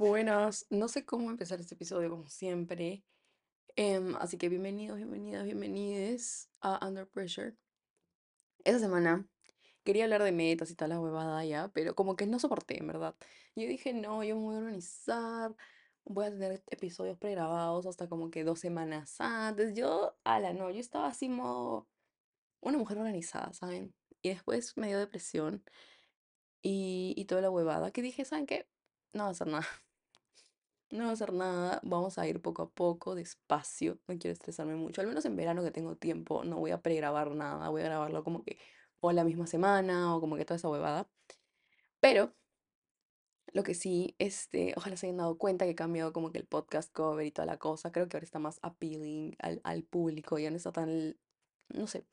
Buenas, no sé cómo empezar este episodio como siempre, em, así que bienvenidos, bienvenidas, bienvenides a Under Pressure. Esta semana quería hablar de metas y tal la huevada ya, pero como que no soporté, en verdad. Yo dije, no, yo me voy a organizar, voy a tener episodios pregrabados hasta como que dos semanas antes. Yo, ala, no, yo estaba así modo una mujer organizada, ¿saben? Y después me dio depresión y, y toda la huevada que dije, ¿saben qué? No va a hacer nada. No voy a hacer nada, vamos a ir poco a poco, despacio, no quiero estresarme mucho, al menos en verano que tengo tiempo, no voy a pregrabar nada, voy a grabarlo como que o la misma semana o como que toda esa huevada. Pero lo que sí, este, ojalá se hayan dado cuenta que he cambiado como que el podcast cover y toda la cosa, creo que ahora está más appealing al, al público, ya no está tan, no sé,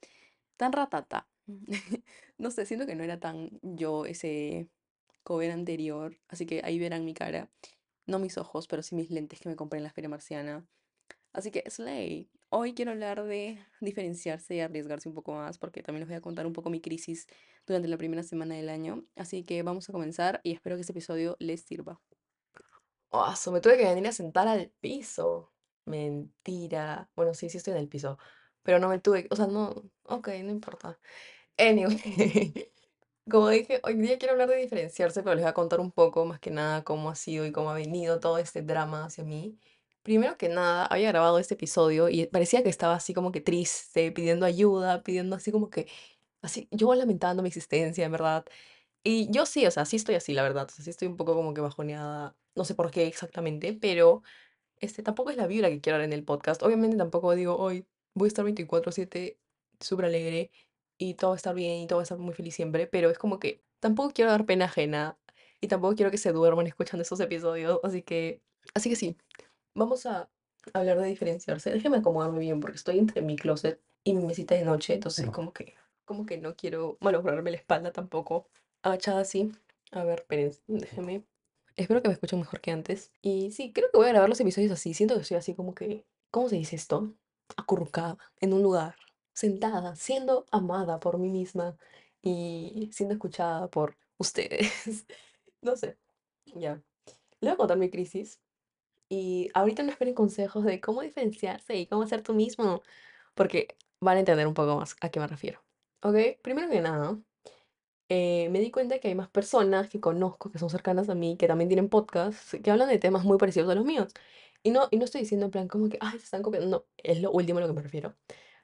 tan ratata. No sé, siento que no era tan yo ese cover anterior, así que ahí verán mi cara. No mis ojos, pero sí mis lentes que me compré en la Feria Marciana. Así que, Slay, hoy quiero hablar de diferenciarse y arriesgarse un poco más, porque también les voy a contar un poco mi crisis durante la primera semana del año. Así que vamos a comenzar y espero que este episodio les sirva. Oh, so, me tuve que venir a sentar al piso. Mentira. Bueno, sí, sí estoy en el piso. Pero no me tuve, o sea, no, ok, no importa. Anyway, como dije, hoy día quiero hablar de diferenciarse, pero les voy a contar un poco más que nada cómo ha sido y cómo ha venido todo este drama hacia mí. Primero que nada, había grabado este episodio y parecía que estaba así como que triste, pidiendo ayuda, pidiendo así como que, así, yo lamentando mi existencia, en verdad. Y yo sí, o sea, sí estoy así, la verdad. O sea, sí estoy un poco como que bajoneada, no sé por qué exactamente, pero este tampoco es la vibra que quiero dar en el podcast. Obviamente tampoco digo, hoy voy a estar 24/7 súper alegre y todo va a estar bien y todo va a estar muy feliz siempre, pero es como que tampoco quiero dar pena ajena y tampoco quiero que se duerman escuchando esos episodios, así que, así que sí, vamos a hablar de diferenciarse. Déjeme acomodarme bien porque estoy entre mi closet y mi mesita de noche, entonces como que, como que no quiero malograrme la espalda tampoco, agachada así. A ver, esperen, déjeme. Espero que me escuchen mejor que antes. Y sí, creo que voy a grabar los episodios así. Siento que estoy así como que, ¿cómo se dice esto? Acurrucada en un lugar, sentada, siendo amada por mí misma y siendo escuchada por ustedes. No sé, ya. Le voy a contar mi crisis y ahorita no esperen consejos de cómo diferenciarse y cómo ser tú mismo, porque van a entender un poco más a qué me refiero. ¿Ok? Primero que nada, eh, me di cuenta que hay más personas que conozco, que son cercanas a mí, que también tienen podcasts, que hablan de temas muy parecidos a los míos. Y no, y no estoy diciendo en plan como que, ay, se están copiando. No, es lo último a lo que me refiero.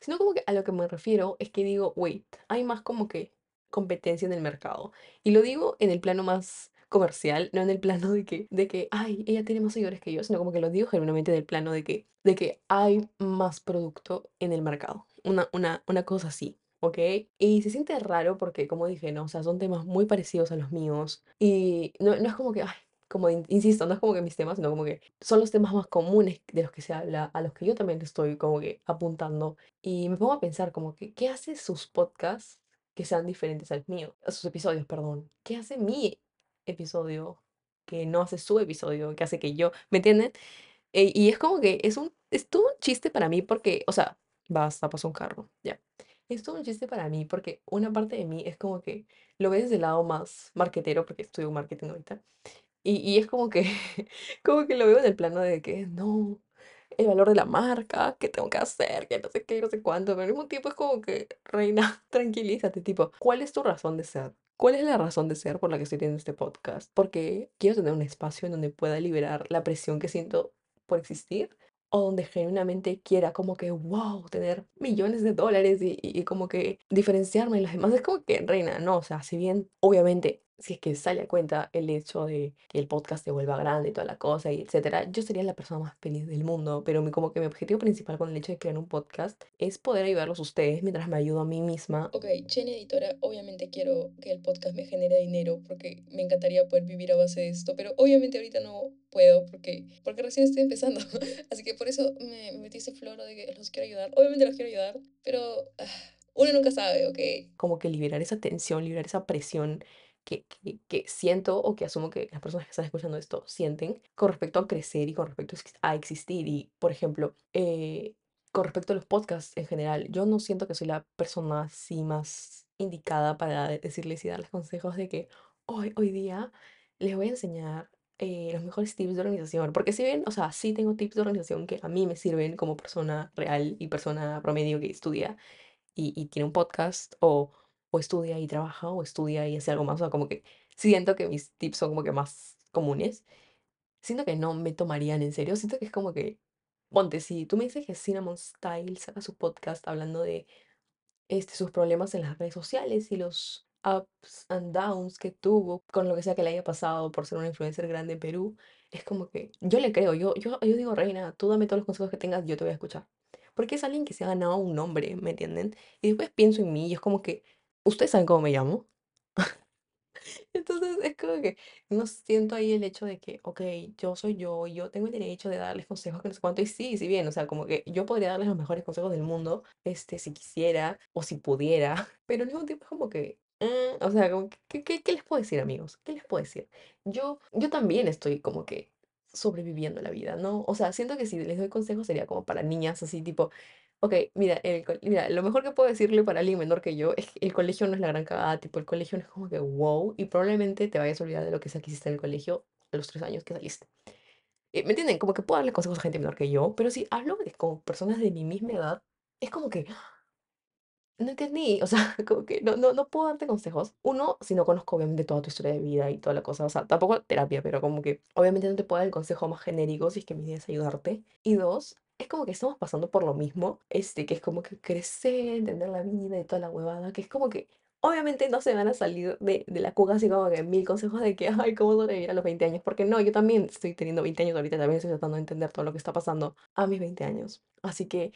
Sino como que a lo que me refiero es que digo, wait, hay más como que competencia en el mercado. Y lo digo en el plano más comercial, no en el plano de que, de que, ay, ella tiene más seguidores que yo, sino como que lo digo genuinamente en el plano de que, de que hay más producto en el mercado. Una, una, una cosa así. ¿ok? Y se siente raro porque, como dije, ¿no? O sea, son temas muy parecidos a los míos. Y no, no es como que, ay, como in- insisto, no es como que mis temas, sino como que son los temas más comunes de los que se habla, a los que yo también estoy como que apuntando. Y me pongo a pensar como que, ¿qué hace sus podcasts que sean diferentes al mío? A sus episodios, perdón. ¿Qué hace mi episodio que no hace su episodio, que hace que yo, ¿me entienden? E- y es como que es un, es todo un chiste para mí porque, o sea, basta, pasó un carro, ya. Es todo un chiste para mí porque una parte de mí es como que lo ve desde el lado más marketero, porque estudio marketing ahorita, y, y es como que, como que lo veo en el plano de que no, el valor de la marca, qué tengo que hacer, que no sé qué, no sé cuánto, pero al mismo tiempo es como que, reina, tranquilízate, tipo, ¿cuál es tu razón de ser? ¿Cuál es la razón de ser por la que estoy teniendo este podcast? Porque quiero tener un espacio en donde pueda liberar la presión que siento por existir o donde genuinamente quiera como que, wow, tener millones de dólares y, y- y como que diferenciarme de las demás. Es como que, reina, no, o sea, si bien obviamente si es que sale a cuenta el hecho de que el podcast se vuelva grande y toda la cosa y etcétera, yo sería la persona más feliz del mundo, pero mi, como que mi objetivo principal con el hecho de crear un podcast es poder ayudarlos a ustedes mientras me ayudo a mí misma. Ok, Chen Editora, obviamente quiero que el podcast me genere dinero porque me encantaría poder vivir a base de esto, pero obviamente ahorita no puedo porque, porque recién estoy empezando, así que por eso me, me metí ese floro de que los quiero ayudar, obviamente los quiero ayudar, pero ah, uno nunca sabe, ¿ok? Como que liberar esa tensión, liberar esa presión que, que, siento o que asumo que las personas que están escuchando esto sienten con respecto a crecer y con respecto a ex- a existir. Y, por ejemplo, eh, con respecto a los podcasts en general, yo no siento que soy la persona así más indicada para de- decirles y darles consejos de que hoy, hoy día les voy a enseñar eh, los mejores tips de organización. Porque si bien, o sea, sí tengo tips de organización que a mí me sirven como persona real y persona promedio que estudia y tiene un podcast o, o estudia y trabaja o estudia y hace algo más. O sea, como que siento que mis tips son como que más comunes. Siento que no me tomarían en serio. Siento que es como que, ponte, si tú me dices que Cinnamon Style saca su podcast hablando de este, sus problemas en las redes sociales y los ups and downs que tuvo con lo que sea que le haya pasado por ser una influencer grande en Perú, es como que yo le creo, yo, yo, yo digo, Reina, tú dame todos los consejos que tengas, yo te voy a escuchar. Porque es alguien que se ha ganado un nombre, ¿me entienden? Y después pienso en mí y es como que, ¿ustedes saben cómo me llamo? Entonces es como que no siento ahí el hecho de que, ok, yo soy yo, y yo tengo el derecho de darles consejos que no sé cuánto, y sí, sí bien, o sea, como que yo podría darles los mejores consejos del mundo, este, si quisiera o si pudiera, pero al mismo tiempo es como que, eh, o sea, como que, ¿qué, qué, qué les puedo decir, amigos? ¿Qué les puedo decir? Yo, yo también estoy como que sobreviviendo la vida, ¿no? O sea, siento que si les doy consejos sería como para niñas así, tipo, Ok, mira, el mira, lo mejor que puedo decirle para alguien menor que yo es que el colegio no es la gran cagada, tipo, el colegio no es como que wow, y probablemente te vayas a olvidar de lo que sea que hiciste en el colegio a los tres años que saliste. Eh, ¿Me entienden? Como que puedo darle consejos a gente menor que yo, pero si hablo de con personas de mi misma edad, es como que no entendí, o sea, como que no, no, no puedo darte consejos. Uno, si no conozco obviamente toda tu historia de vida y toda la cosa, o sea, tampoco terapia, pero como que obviamente no te puedo dar el consejo más genérico si es que mi idea es ayudarte. Y dos, es como que estamos pasando por lo mismo, este, que es como que crecer, entender la vida y toda la huevada, que es como que obviamente no se van a salir de, de la cuca así como que mil consejos de que, ay, cómo sobrevivir a los 20 años, porque no, yo también estoy teniendo 20 años ahorita, también estoy tratando de entender todo lo que está pasando a mis 20 años. Así que,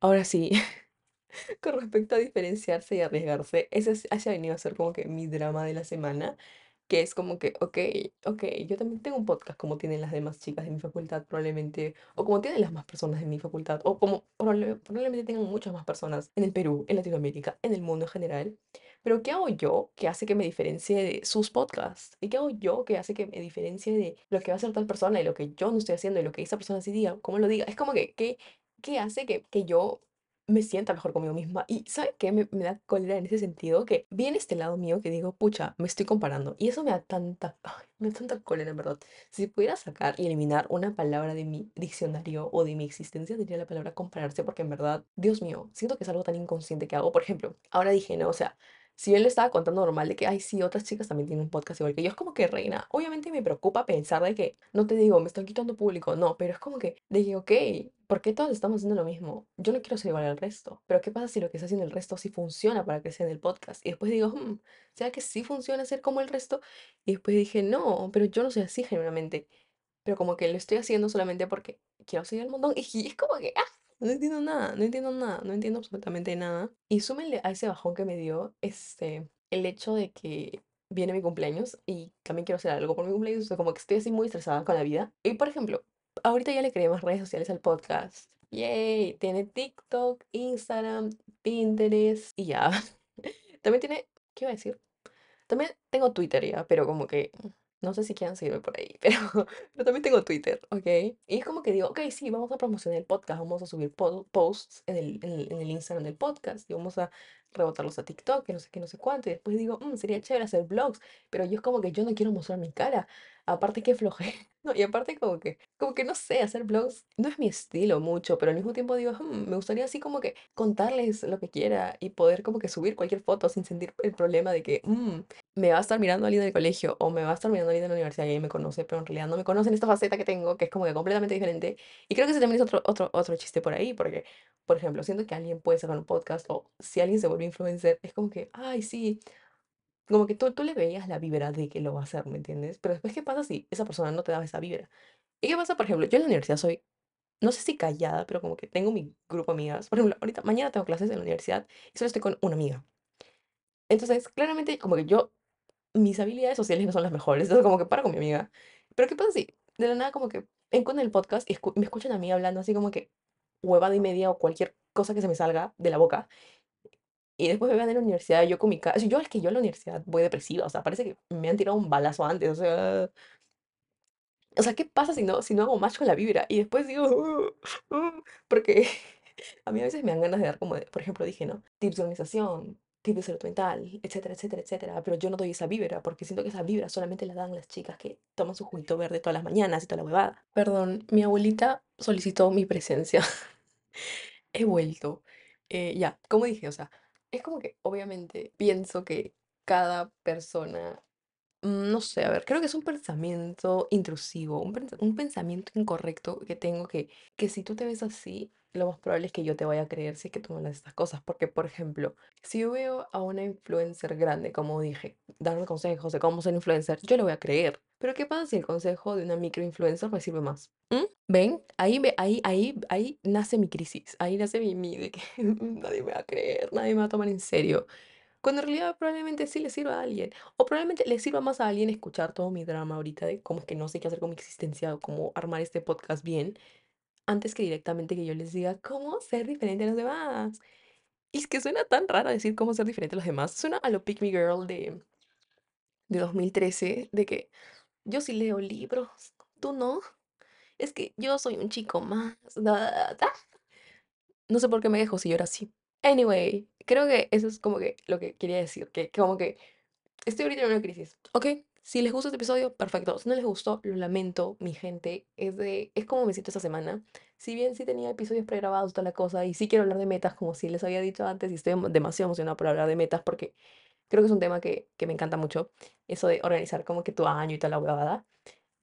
ahora sí. Con respecto a diferenciarse y arriesgarse, ese, es- ese ha venido a ser como que mi drama de la semana, que es como que, ok, ok, yo también tengo un podcast como tienen las demás chicas de mi facultad probablemente, o como tienen las más personas de mi facultad, o como probable- probablemente tengan muchas más personas en el Perú, en Latinoamérica, en el mundo en general. Pero ¿qué hago yo que hace que me diferencie de sus podcasts? ¿Y qué hago yo que hace que me diferencie de lo que va a hacer tal persona y lo que yo no estoy haciendo y lo que esa persona sí diga, cómo lo diga? Es como que, ¿qué, qué hace que, que yo me sienta mejor conmigo misma. Y ¿sabe qué? Me, da cólera en ese sentido que viene este lado mío que digo, pucha, me estoy comparando. Y eso me da tanta, ay, me da tanta cólera, en verdad. Si pudiera sacar y eliminar una palabra de mi diccionario o de mi existencia, diría la palabra compararse, porque en verdad, Dios mío, siento que es algo tan inconsciente que hago. Por ejemplo, ahora dije, no, o sea, si él le estaba contando normal de que, ay, sí, otras chicas también tienen un podcast igual que yo, es como que reina. Obviamente me preocupa pensar de que, no te digo, me están quitando público, no, pero es como que, que, ok, ¿por qué todos estamos haciendo lo mismo? Yo no quiero ser igual al resto, pero ¿qué pasa si lo que está haciendo el resto sí funciona para crecer en el podcast? Y después digo, hmm, ¿será que sí funciona ser como el resto? Y después dije, no, pero yo no soy así genuinamente pero como que lo estoy haciendo solamente porque quiero seguir el montón. Y es como que, ah, no entiendo nada, no entiendo nada, no entiendo absolutamente nada. Y súmenle a ese bajón que me dio, este, el hecho de que viene mi cumpleaños y también quiero hacer algo por mi cumpleaños, o sea, como que estoy así muy estresada con la vida. Y por ejemplo, ahorita ya le creé más redes sociales al podcast. Yay, tiene TikTok, Instagram, Pinterest y ya. También tiene, ¿qué iba a decir? También tengo Twitter ya, pero como que no sé si quieran seguirme por ahí, pero, pero también tengo Twitter, ¿ok? Y es como que digo, ok, sí, vamos a promocionar el podcast, vamos a subir po- posts en el, en el, en el Instagram del podcast y vamos a rebotarlos a TikTok, que no sé qué, no sé cuánto. Y después digo, "Mm, sería chévere hacer vlogs, pero yo es como que yo no quiero mostrar mi cara. Aparte que floje. No, y aparte como que, como que no sé, hacer vlogs no es mi estilo mucho, pero al mismo tiempo digo, "Hmm, me gustaría así como que contarles lo que quiera y poder como que subir cualquier foto sin sentir el problema de que, "Mm, me va a estar mirando alguien del colegio o me va a estar mirando alguien de la universidad y me conoce, pero en realidad no me conoce en esta faceta que tengo, que es como que completamente diferente. Y creo que ese también es otro, otro, otro chiste por ahí, porque, por ejemplo, siento que alguien puede sacar un podcast o si alguien se influencer, es como que, ay, sí, como que tú, tú le veías la vibra de que lo va a hacer, ¿me entiendes? Pero después, ¿qué pasa si esa persona no te da esa vibra? ¿Y qué pasa, por ejemplo? Yo en la universidad soy, no sé si callada, pero como que tengo mi grupo de amigas. Por ejemplo, ahorita, mañana tengo clases en la universidad y solo estoy con una amiga. Entonces, claramente, como que yo mis habilidades sociales no son las mejores, entonces como que paro con mi amiga. Pero ¿qué pasa si de la nada como que encuentro el podcast y escu- me escuchan a mí hablando así como que huevada y media o cualquier cosa que se me salga de la boca y después me vean en la universidad yo con mi cara, yo es que yo en la universidad voy depresiva, o sea, parece que me han tirado un balazo antes, o sea, o sea, ¿qué pasa si no, si no hago match con la vibra? Y después digo, "Uh, uh", porque a mí a veces me dan ganas de dar como, de- por ejemplo, dije, ¿no? Tips de organización, tipo de salud mental, etcétera, etcétera, etcétera. Pero yo no doy esa vibra porque siento que esa vibra solamente la dan las chicas que toman su juguito verde todas las mañanas y toda la huevada. Perdón, mi abuelita solicitó mi presencia. He vuelto. Eh, ya, como dije, o sea, es como que obviamente pienso que cada persona Mm, No sé, a ver, creo que es un pensamiento intrusivo, un, un pensamiento incorrecto que tengo que, que si tú te ves así, lo más probable es que yo te vaya a creer si es que tú de estas cosas. Porque, por ejemplo, si yo veo a una influencer grande, como dije, darme consejos de cómo ser influencer, yo le voy a creer. Pero ¿qué pasa si el consejo de una microinfluencer me sirve más? ¿Mm? ¿Ven? Ahí, ahí, ahí, ahí nace mi crisis, ahí nace mi, mi de que nadie me va a creer, nadie me va a tomar en serio. Cuando en realidad probablemente sí le sirva a alguien. O probablemente le sirva más a alguien escuchar todo mi drama ahorita de cómo es que no sé qué hacer con mi existencia o cómo armar este podcast bien, antes que directamente que yo les diga cómo ser diferente a los demás. Y es que suena tan raro decir cómo ser diferente a los demás. Suena a lo Pick Me Girl de, de 2013, de que yo sí leo libros, tú no. Es que yo soy un chico más. da, da, da". No sé por qué me dejo si yo era así. Anyway, creo que eso es como que lo que quería decir, que, como que Estoy ahorita en una crisis. Ok, si les gusta este episodio, perfecto. Si no les gustó, lo lamento, mi gente. Es de, es como me siento esta semana. Si bien sí tenía episodios pregrabados, toda la cosa, y sí quiero hablar de metas, como sí les había dicho antes, y estoy demasiado emocionada por hablar de metas porque creo que es un tema que, que me encanta mucho. Eso de organizar como que tu año y toda la huevada.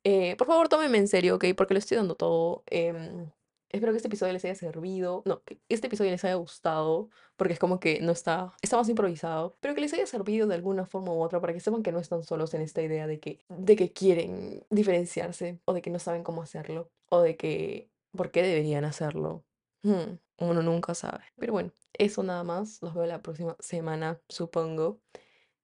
Eh, por favor, tómenme en serio, ¿ok? Porque lo estoy dando todo. em, espero que este episodio les haya servido. No, que este episodio les haya gustado. Porque es como que no está, está más improvisado. Pero que les haya servido de alguna forma u otra para que sepan que no están solos en esta idea de que, de que quieren diferenciarse. O de que no saben cómo hacerlo. O de que, ¿por qué deberían hacerlo? Hmm, uno nunca sabe. Pero bueno, eso nada más. Los veo la próxima semana, supongo.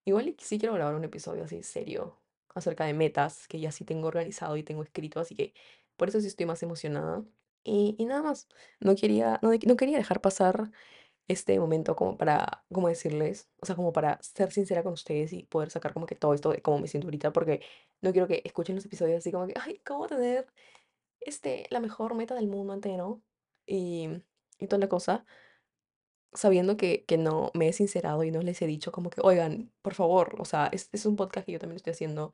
Igual sí quiero grabar un episodio así serio acerca de metas que ya sí tengo organizado y tengo escrito, así que por eso sí estoy más emocionada. Y, y nada más, no quería, no, de- no quería dejar pasar este momento como para, como decirles, o sea, como para ser sincera con ustedes y poder sacar como que todo esto de cómo me siento ahorita, porque no quiero que escuchen los episodios así como que, ay, ¿cómo tener este, la mejor meta del mundo entero? Y, y toda la cosa sabiendo que, que no me he sincerado y no les he dicho como que, oigan, por favor, o sea, este es un podcast que yo también estoy haciendo,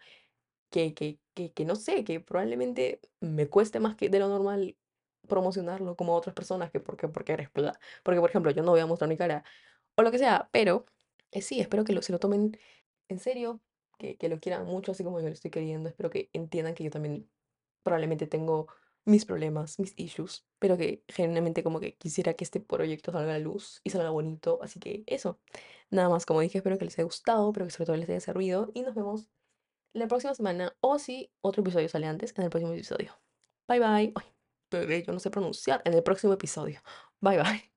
que, que, que, que no sé, que probablemente me cueste más que de lo normal promocionarlo como otras personas, que porque, porque eres plata. Porque, por ejemplo, yo no voy a mostrar mi cara o lo que sea, pero eh, sí, espero que lo, se lo tomen en serio, que, que lo quieran mucho, así como yo lo estoy queriendo. Espero que entiendan que yo también probablemente tengo mis problemas, mis issues, pero que genuinamente como que quisiera que este proyecto salga a la luz y salga bonito. Así que eso, nada más, como dije, espero que les haya gustado, pero que sobre todo les haya servido y nos vemos la próxima semana o si otro episodio sale antes, en el próximo episodio. Bye bye. Ay, bebé, yo no sé pronunciar en el próximo episodio. Bye bye.